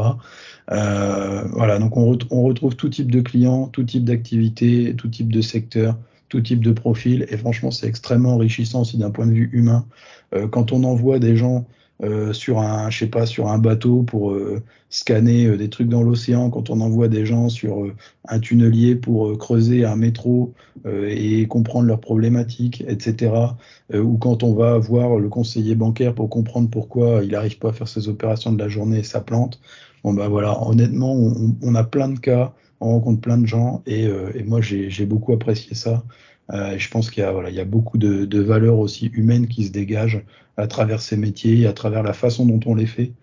Euh, voilà, donc on, retrouve tout type de clients, tout type d'activités, tout type de secteur, tout type de profil, et franchement c'est extrêmement enrichissant aussi d'un point de vue humain. Quand on envoie des gens euh, sur un, je sais pas, sur un bateau pour euh, scanner euh, des trucs dans l'océan, quand on envoie des gens sur un tunnelier pour creuser un métro et comprendre leurs problématiques, etc. ou quand on va voir le conseiller bancaire pour comprendre pourquoi il n'arrive pas à faire ses opérations de la journée et ça plante. Bon bah voilà, honnêtement, on, on, a plein de cas, on rencontre plein de gens et, et moi j'ai beaucoup apprécié ça. Euh, je pense qu'il y a, voilà, il y a beaucoup de, de, valeurs aussi humaines qui se dégagent à travers ces métiers, à travers la façon dont on les fait.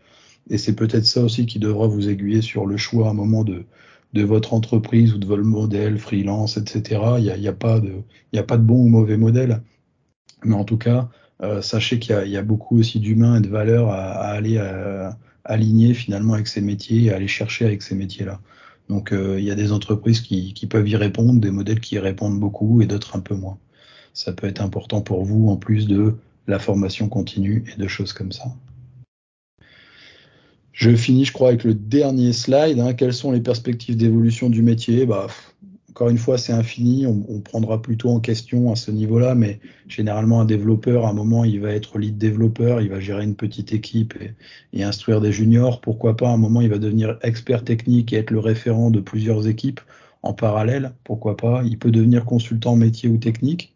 Et c'est peut-être ça aussi qui devra vous aiguiller sur le choix à un moment de, de votre entreprise ou de votre modèle freelance, etc. Il n'y a, y a, pas de, y a pas de bon ou mauvais modèle. Mais en tout cas, euh, sachez qu'il y, y, a beaucoup aussi d'humains et de valeurs à, à aller euh, aligner finalement avec ces métiers et à aller chercher avec ces métiers-là. Donc euh, il y a des entreprises qui, peuvent y répondre, des modèles qui y répondent beaucoup et d'autres un peu moins. Ça peut être important pour vous en plus de la formation continue et de choses comme ça. Je finis, je crois, avec le dernier slide. Hein. Quelles sont les perspectives d'évolution du métier? Bah, encore une fois, c'est infini. On, prendra plutôt en question à ce niveau-là, mais généralement, un développeur, à un moment, il va être lead développeur, il va gérer une petite équipe et, instruire des juniors. Pourquoi pas, à un moment, il va devenir expert technique et être le référent de plusieurs équipes en parallèle. Pourquoi pas Il peut devenir consultant métier ou technique.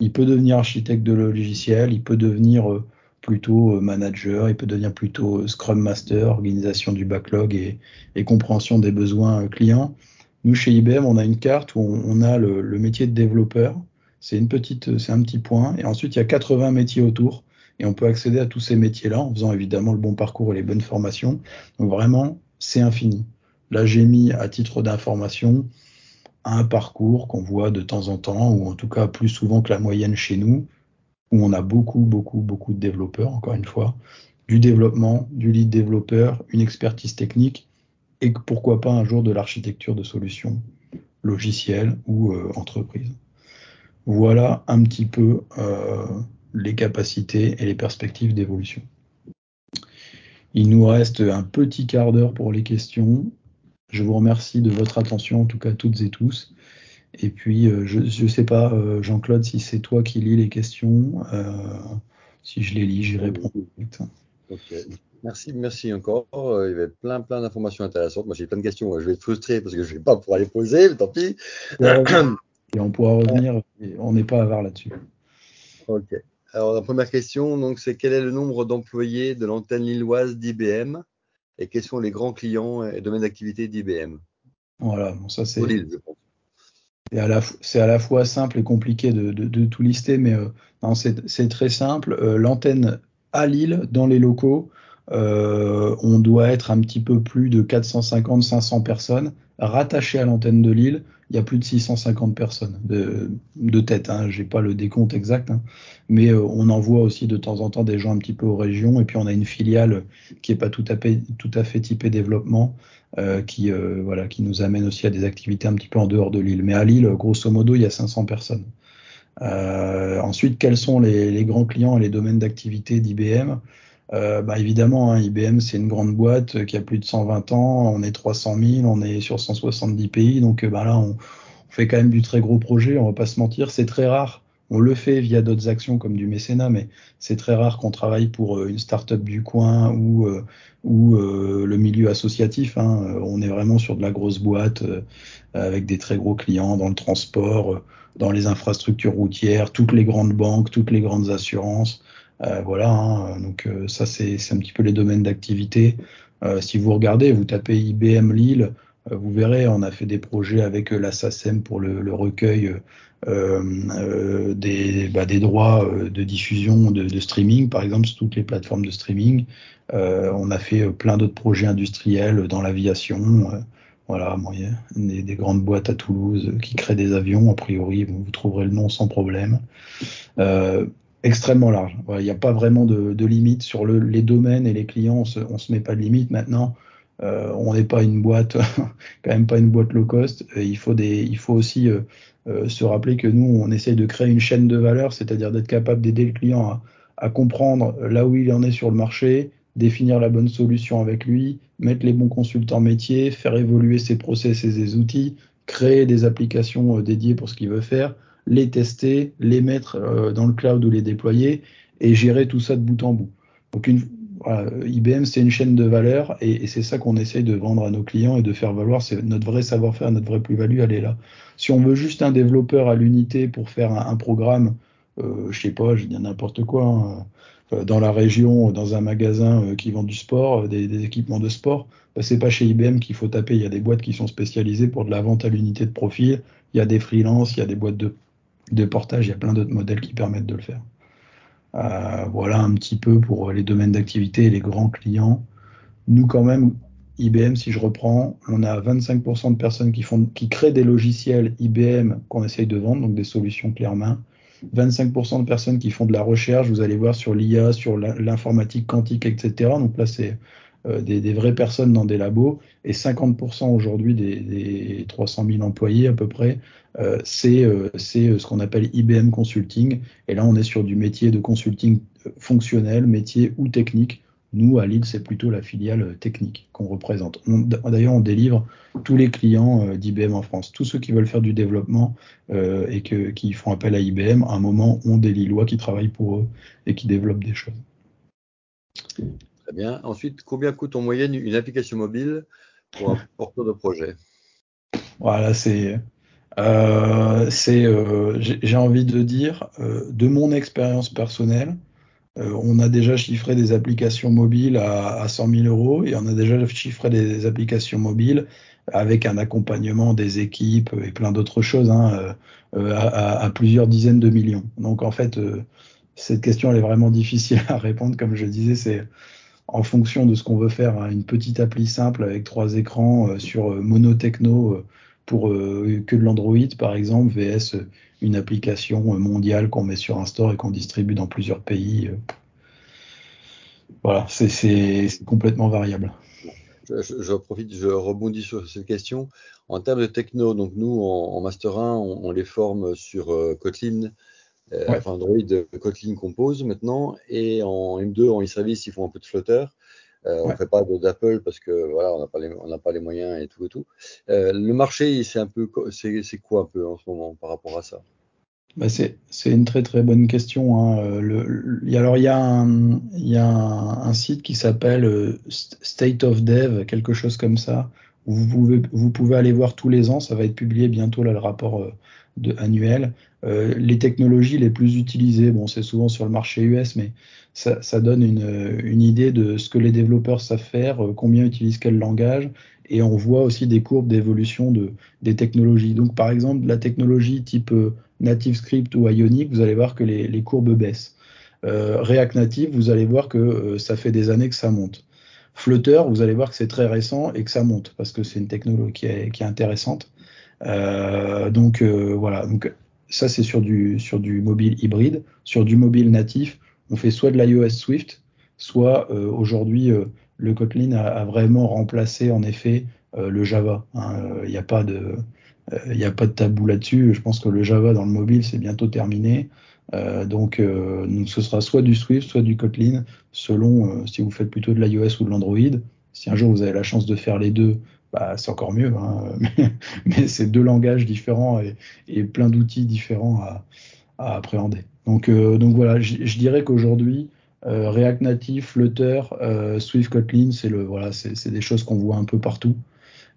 Il peut devenir architecte de logiciel. Il peut devenir euh, plutôt euh, manager. Il peut devenir plutôt Scrum Master, organisation du backlog et, compréhension des besoins euh, clients. Nous, chez IBM, on a une carte où on, a le, métier de développeur. C'est petite, c'est un petit point. Et ensuite, il y a 80 métiers autour. Et on peut accéder à tous ces métiers-là en faisant évidemment le bon parcours et les bonnes formations. Donc vraiment, c'est infini. Là, j'ai mis à titre d'information un parcours qu'on voit de temps en temps, ou en tout cas plus souvent que la moyenne chez nous, où on a beaucoup, beaucoup, beaucoup de développeurs, encore une fois, du développement, du lead développeur, une expertise technique, et pourquoi pas un jour de l'architecture de solutions logicielles ou euh, entreprises. Voilà un petit peu euh, les capacités et les perspectives d'évolution. Il nous reste un petit quart d'heure pour les questions. Je vous remercie de votre attention, en tout cas toutes et tous. Et puis, euh, je ne sais pas, Jean-Claude, si c'est toi qui lis les questions. si je les lis, j'y réponds. Okay. Merci, merci encore. Euh, il y avait plein, plein d'informations intéressantes. Moi, j'ai plein de questions. Je vais être frustré parce que je ne vais pas pouvoir les poser, mais tant pis. Et on pourra revenir. On n'est pas avare là-dessus. Ok. Alors, la première question, donc, c'est quel est le nombre d'employés de l'antenne lilloise d'IBM et quels sont les grands clients et domaines d'activité d'IBM Voilà, bon, ça c'est. C'est à, la, à la fois simple et compliqué de, de, de tout lister, mais euh, c'est très simple. Euh, l'antenne à Lille, dans les locaux, euh, on doit être un petit peu plus de 450-500 personnes rattachées à l'antenne de Lille. Il y a plus de 650 personnes de, tête. Hein, J'ai pas le décompte exact, hein, mais euh, on envoie aussi de temps en temps des gens un petit peu aux régions. Et puis on a une filiale qui est pas tout à fait, typée développement, euh, qui qui nous amène aussi à des activités un petit peu en dehors de Lille. Mais à Lille, grosso modo, il y a 500 personnes. Euh, ensuite, quels sont les, grands clients et les domaines d'activité d'IBM euh, bah évidemment, hein, IBM, c'est une grande boîte qui a plus de 120 ans, on est 300 000, on est sur 170 pays, donc bah là, on, on, fait quand même du très gros projet, on va pas se mentir, c'est très rare. On le fait via d'autres actions comme du mécénat, mais c'est très rare qu'on travaille pour une start-up du coin ou, euh, euh, le milieu associatif. Hein. On est vraiment sur de la grosse boîte avec des très gros clients dans le transport, dans les infrastructures routières, toutes les grandes banques, toutes les grandes assurances. Euh, voilà, hein, donc euh, ça c'est un petit peu les domaines d'activité. Euh, si vous regardez, vous tapez IBM Lille, vous verrez, on a fait des projets avec la SACEM pour le recueil euh, des, bah, des, droits de diffusion de, streaming, par exemple, sur toutes les plateformes de streaming. Euh, on a fait plein d'autres projets industriels dans l'aviation. voilà, bon, des, des, grandes boîtes à Toulouse qui créent des avions, a priori, vous, trouverez le nom sans problème. Euh, extrêmement large. Il n'y a pas vraiment de, limite sur le, les domaines et les clients. On se, se met pas de limite maintenant. Euh, on n'est pas une boîte, quand même pas une boîte low cost. il faut des, il faut aussi euh, euh, se rappeler que nous, on essaye de créer une chaîne de valeur, c'est-à-dire d'être capable d'aider le client à, à, comprendre là où il en est sur le marché, définir la bonne solution avec lui, mettre les bons consultants métiers, faire évoluer ses process et ses outils, créer des applications dédiées pour ce qu'il veut faire, les tester, les mettre euh, dans le cloud ou les déployer et gérer tout ça de bout en bout. Donc une, IBM, c'est une chaîne de valeur et, c'est ça qu'on essaye de vendre à nos clients et de faire valoir. C'est notre vrai savoir-faire, notre vraie plus-value, elle est là. Si on veut juste un développeur à l'unité pour faire un, programme, euh, je sais pas, je dis n'importe quoi, hein, euh, dans la région, dans un magasin euh, qui vend du sport, euh, des, équipements de sport, bah, c'est pas chez IBM qu'il faut taper. Il y a des boîtes qui sont spécialisées pour de la vente à l'unité de profil. Il y a des freelances, il y a des boîtes de portage, il y a plein d'autres modèles qui permettent de le faire. Euh, voilà un petit peu pour les domaines d'activité et les grands clients. Nous, quand même, IBM, si je reprends, on a 25% de personnes qui, font, qui créent des logiciels IBM qu'on essaye de vendre, donc des solutions clés en main. 25% de personnes qui font de la recherche, vous allez voir sur l'IA, sur l'informatique quantique, etc. Donc là, c'est euh, des, des, vraies personnes dans des labos. Et 50% aujourd'hui des, des 300 000 employés à peu près euh, c'est euh, ce qu'on appelle IBM Consulting. Et là, on est sur du métier de consulting fonctionnel, métier ou technique. Nous, à Lille, c'est plutôt la filiale technique qu'on représente. D'ailleurs, on délivre tous les clients euh, d'IBM en France. Tous ceux qui veulent faire du développement euh, et qui font appel à IBM, à un moment, ont des Lillois qui travaillent pour eux et qui développent des choses. Très bien. Ensuite, combien coûte en moyenne une application mobile pour un porteur de projet? Voilà, c'est euh, c'est, euh, j'ai envie de dire, euh, de mon expérience personnelle, on a déjà chiffré des applications mobiles à, à 100 000 euros et on a déjà chiffré des applications mobiles avec un accompagnement des équipes et plein d'autres choses hein, à, à, plusieurs dizaines de millions. Donc en fait, cette question elle est vraiment difficile à répondre. Comme je disais, c'est en fonction de ce qu'on veut faire, hein, une petite appli simple avec trois écrans sur monotechno pour euh, que de l'Android, par exemple, VS une application mondiale qu'on met sur un store et qu'on distribue dans plusieurs pays. Voilà, c'est complètement variable. Je, profite, je rebondis sur cette question. En termes de techno, donc nous, en, en Master 1, on, les forme sur euh, Kotlin, euh, ouais. enfin Android Kotlin Compose maintenant, et en M2, en e-service, ils font un peu de Flutter. Euh, on ne fait pas d'Apple parce que voilà, on n'a pas, les, on pas les moyens et tout et tout. Euh, le marché, c'est un peu, c'est quoi un peu en ce moment par rapport à ça? Bah c'est une très très bonne question. Hein. Euh, le, le, alors il y a un, il y a un, un site qui s'appelle euh, State of Dev, quelque chose comme ça, Vous pouvez, vous pouvez aller voir tous les ans, ça va être publié bientôt là, le rapport euh, de, annuel. Euh, les technologies les plus utilisées, bon, c'est souvent sur le marché US, mais ça, ça donne une, une, idée de ce que les développeurs savent faire, euh, combien utilisent quel langage, et on voit aussi des courbes d'évolution de, des technologies. Donc, par exemple, la technologie type euh, Native Script ou Ionic, vous allez voir que les, les courbes baissent. Euh, React Native, vous allez voir que euh, ça fait des années que ça monte. Flutter, vous allez voir que c'est très récent et que ça monte parce que c'est une technologie qui est, qui est intéressante. Euh, donc euh, voilà, donc ça c'est sur du sur du mobile hybride, sur du mobile natif, on fait soit de l'iOS Swift, soit euh, aujourd'hui le Kotlin a, a, vraiment remplacé en effet le Java. Hein. Il n'y a pas de il n'y a pas de tabou là-dessus. Je pense que le Java dans le mobile c'est bientôt terminé. Euh, donc, euh, donc, ce sera soit du Swift, soit du Kotlin, selon euh, si vous faites plutôt de l'iOS ou de l'Android. Si un jour vous avez la chance de faire les deux, bah, c'est encore mieux. Hein. mais, c'est deux langages différents et, plein d'outils différents à, appréhender. Donc, euh, donc voilà, je dirais qu'aujourd'hui, euh, React Native, Flutter, Swift, Kotlin, c'est le voilà, c'est des choses qu'on voit un peu partout.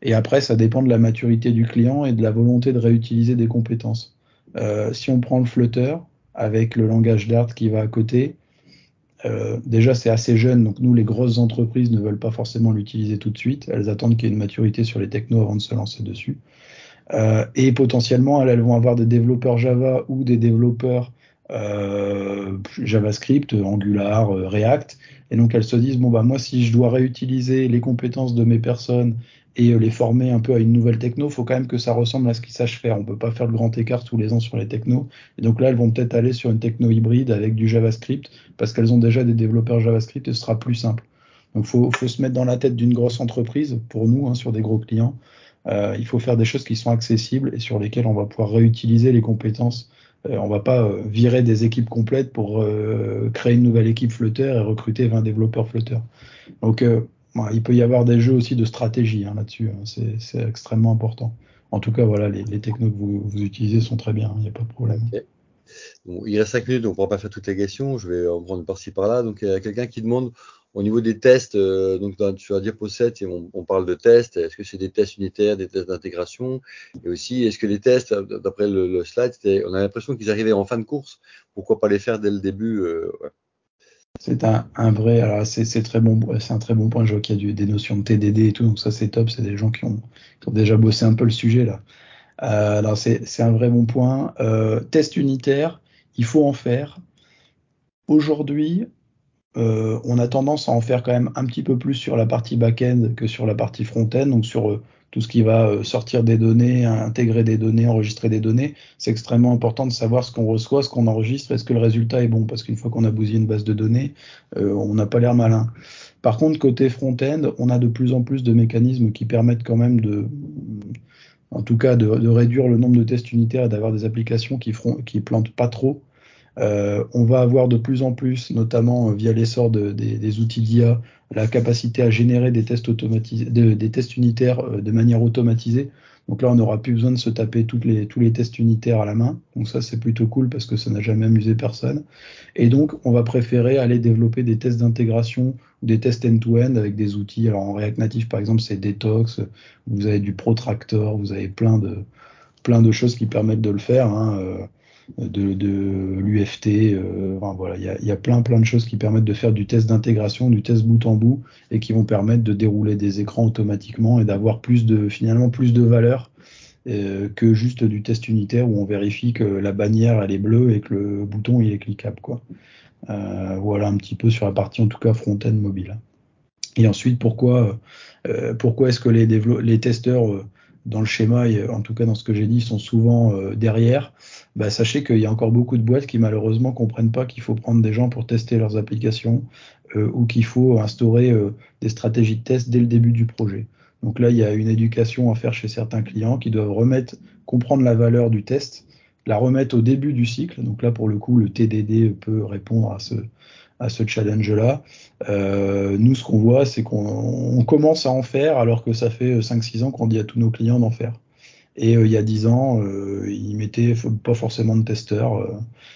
Et après, ça dépend de la maturité du client et de la volonté de réutiliser des compétences. si on prend le Flutter, avec le langage Dart qui va à côté. Euh, déjà, c'est assez jeune, donc nous, les grosses entreprises ne veulent pas forcément l'utiliser tout de suite. Elles attendent qu'il y ait une maturité sur les technos avant de se lancer dessus. Euh, et potentiellement, elles, vont avoir des développeurs Java ou des développeurs euh, JavaScript, Angular, React. Et donc, elles se disent, bon, bah, moi, si je dois réutiliser les compétences de mes personnes et euh, les former un peu à une nouvelle techno, faut quand même que ça ressemble à ce qu'ils sachent faire. On peut pas faire le grand écart tous les ans sur les technos. Et donc là, elles vont peut-être aller sur une techno hybride avec du JavaScript parce qu'elles ont déjà des développeurs JavaScript et ce sera plus simple. Donc faut, faut se mettre dans la tête d'une grosse entreprise pour nous hein, sur des gros clients. Euh, il faut faire des choses qui sont accessibles et sur lesquelles on va pouvoir réutiliser les compétences. Euh, on va pas euh, virer des équipes complètes pour euh, créer une nouvelle équipe Flutter et recruter 20 développeurs Flutter. Donc il peut y avoir des jeux aussi de stratégie hein, là-dessus, hein. c'est extrêmement important. En tout cas, voilà, les, les technos que vous, utilisez sont très bien, il hein, n'y a pas de problème. Il reste 5 minutes, donc on ne pourra pas faire toutes les questions, je vais en prendre par-ci par-là. Donc il y a quelqu'un qui demande au niveau des tests, euh, donc sur la diapo 7, on, on parle de tests, est-ce que c'est des tests unitaires, des tests d'intégration? Et aussi, est-ce que les tests, d'après le, slide, on a l'impression qu'ils arrivaient en fin de course, pourquoi pas les faire dès le début euh. C'est un, vrai, alors c'est très bon, un très bon point. Je vois qu'il y a des notions de TDD et tout, donc ça c'est top. C'est des gens qui ont, déjà bossé un peu le sujet là. Euh, c'est un vrai bon point. Euh, test unitaire, il faut en faire. Aujourd'hui, euh, on a tendance à en faire quand même un petit peu plus sur la partie back-end que sur la partie front-end, donc sur tout ce qui va euh, sortir des données, intégrer des données, enregistrer des données. C'est extrêmement important de savoir ce qu'on reçoit, ce qu'on enregistre, est-ce que le résultat est bon, parce qu'une fois qu'on a bousillé une base de données, euh, on n'a pas l'air malin. Par contre, côté front-end, on a de plus en plus de mécanismes qui permettent quand même de, en tout cas, de, réduire le nombre de tests unitaires et d'avoir des applications qui, feront, qui plantent pas trop. Euh, on va avoir de plus en plus, notamment euh, via l'essor de, des, des, outils d'IA, la capacité à générer des tests automatisés, de, des tests unitaires euh, de manière automatisée. Donc là, on n'aura plus besoin de se taper toutes les, tous les tests unitaires à la main. Donc ça, c'est plutôt cool parce que ça n'a jamais amusé personne. Et donc, on va préférer aller développer des tests d'intégration ou des tests end-to-end -end avec des outils. Alors en React Native, par exemple, c'est Detox. Vous avez du Protractor. Vous avez plein de plein de choses qui permettent de le faire. Hein de, l'UFT. Euh, il y a, plein plein de choses qui permettent de faire du test d'intégration, du test bout en bout, et qui vont permettre de dérouler des écrans automatiquement et d'avoir plus de finalement plus de valeur euh, que juste du test unitaire où on vérifie que la bannière elle est bleue et que le bouton il est cliquable. Euh, voilà un petit peu sur la partie en tout cas front-end mobile. Et ensuite pourquoi est-ce que les, les testeurs dans le schéma, et en tout cas dans ce que j'ai dit, sont souvent euh, derrière, bah, sachez qu'il y a encore beaucoup de boîtes qui malheureusement comprennent pas qu'il faut prendre des gens pour tester leurs applications euh, ou qu'il faut instaurer euh, des stratégies de test dès le début du projet. Donc là, il y a une éducation à faire chez certains clients qui doivent remettre, comprendre la valeur du test, la remettre au début du cycle. Donc là, pour le coup, le TDD peut répondre à ce, à ce challenge-là. Euh, nous, ce qu'on voit, c'est qu'on commence à en faire alors que ça fait 5-6 ans qu'on dit à tous nos clients d'en faire. Et euh, il y a 10 ans, euh, ils mettaient pas forcément de testeurs. Euh.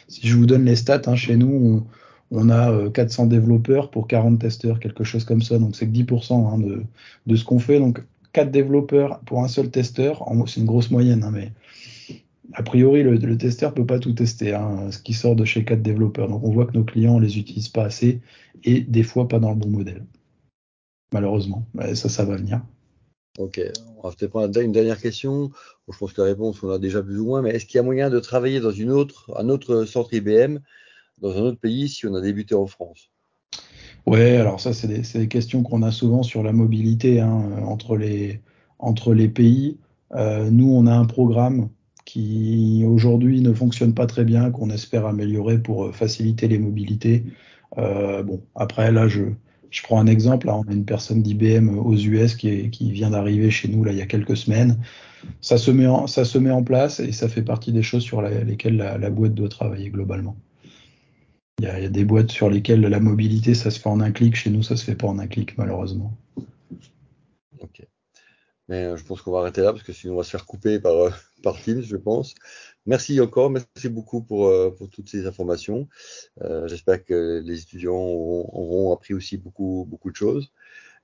si je vous donne les stats, hein, chez nous, on, a 400 développeurs pour 40 testeurs, quelque chose comme ça. Donc c'est que 10% hein, de, de, ce qu'on fait. Donc 4 développeurs pour un seul testeur, c'est une grosse moyenne, hein, mais a priori, le, testeur peut pas tout tester, hein, ce qui sort de chez 4 développeurs. Donc on voit que nos clients les utilisent pas assez et des fois pas dans le bon modèle. Malheureusement, ça, ça va venir. Ok, on va peut-être prendre une dernière question. je pense que la réponse, on a déjà plus ou moins, mais est-ce qu'il y a moyen de travailler dans une autre, un autre centre IBM dans un autre pays si on a débuté en France? Ouais, alors ça, c'est des, questions qu'on a souvent sur la mobilité hein, entre, les, entre les pays. Euh, nous, on a un programme qui aujourd'hui ne fonctionne pas très bien, qu'on espère améliorer pour faciliter les mobilités. Euh, bon, après, là, je, je prends un exemple. Là, on a une personne d'IBM aux US qui, qui vient d'arriver chez nous là, il y a quelques semaines. Ça se, met en, ça se met en place et ça fait partie des choses sur lesquelles la, boîte doit travailler globalement. Il y, a, il y, a, des boîtes sur lesquelles la mobilité, ça se fait en un clic. Chez nous, ça se fait pas en un clic, malheureusement. Ok. Mais euh, je pense qu'on va arrêter là parce que sinon on va se faire couper par, euh, par Teams, je pense. Merci encore, merci beaucoup pour, euh, pour toutes ces informations. Euh, J'espère que les étudiants auront, appris aussi beaucoup, beaucoup de choses.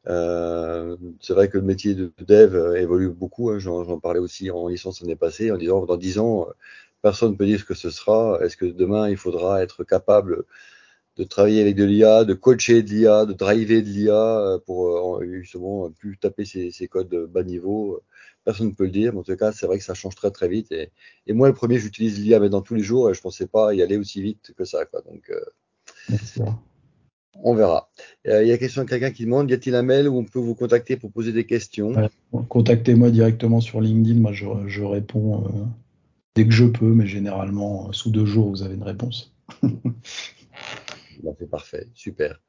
Euh, c'est vrai que le métier de dev évolue beaucoup. Hein. J'en parlais aussi en licence l'année passée en disant dans 10 ans, personne ne peut dire ce que ce sera. Est-ce que demain il faudra être capable de travailler avec de l'IA, de coacher de l'IA, de driver de l'IA pour justement plus taper ces, ces codes bas niveau personne ne peut le dire, mais en tout cas, c'est vrai que ça change très très vite. Et, moi, le premier, j'utilise l'IA dans tous les jours et je ne pensais pas y aller aussi vite que ça. Quoi. Donc, euh, on verra. Euh, il y a question de quelqu'un qui demande y a-t-il un mail où on peut vous contacter pour poser des questions? Contactez-moi directement sur LinkedIn. Moi, je, réponds euh, dès que je peux, mais généralement, sous deux jours, vous avez une réponse. c'est parfait, super.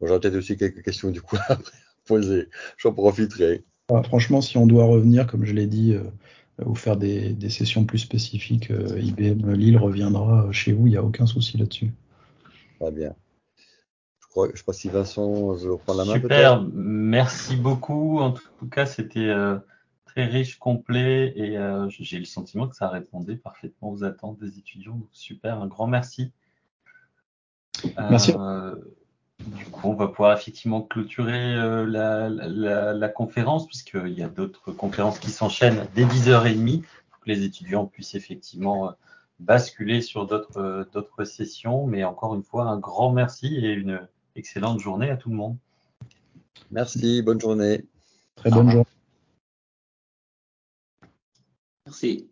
J'aurais peut-être aussi quelques questions du coup à poser. J'en profiterai. Ah, franchement, si on doit revenir, comme je l'ai dit, euh, ou faire des, sessions plus spécifiques, euh, IBM Lille reviendra chez vous, il n'y a aucun souci là-dessus. Très bien. Je ne sais pas si Vincent veut reprendre la main. Super, merci beaucoup. En tout cas, c'était euh, très riche, complet et j'ai le sentiment que ça répondait parfaitement aux attentes des étudiants. super, un grand merci. Merci. Du coup, on va pouvoir effectivement clôturer euh, la, conférence, puisqu'il y a d'autres conférences qui s'enchaînent dès 10h30 pour que les étudiants puissent effectivement euh, basculer sur d'autres d'autres sessions. Mais encore une fois, un grand merci et une excellente journée à tout le monde. Merci, bonne journée. Très bonne journée. Merci.